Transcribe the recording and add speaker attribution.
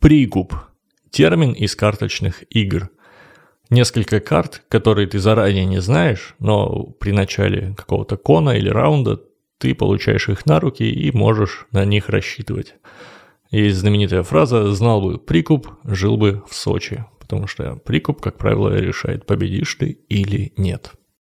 Speaker 1: Прикуп – термин из карточных игр. Несколько карт, которые ты заранее не знаешь, но при начале какого-то кона или раунда ты получаешь их на руки и можешь на них рассчитывать. Есть знаменитая фраза «знал бы прикуп, жил бы в Сочи», потому что прикуп, как правило, решает, победишь ты или нет.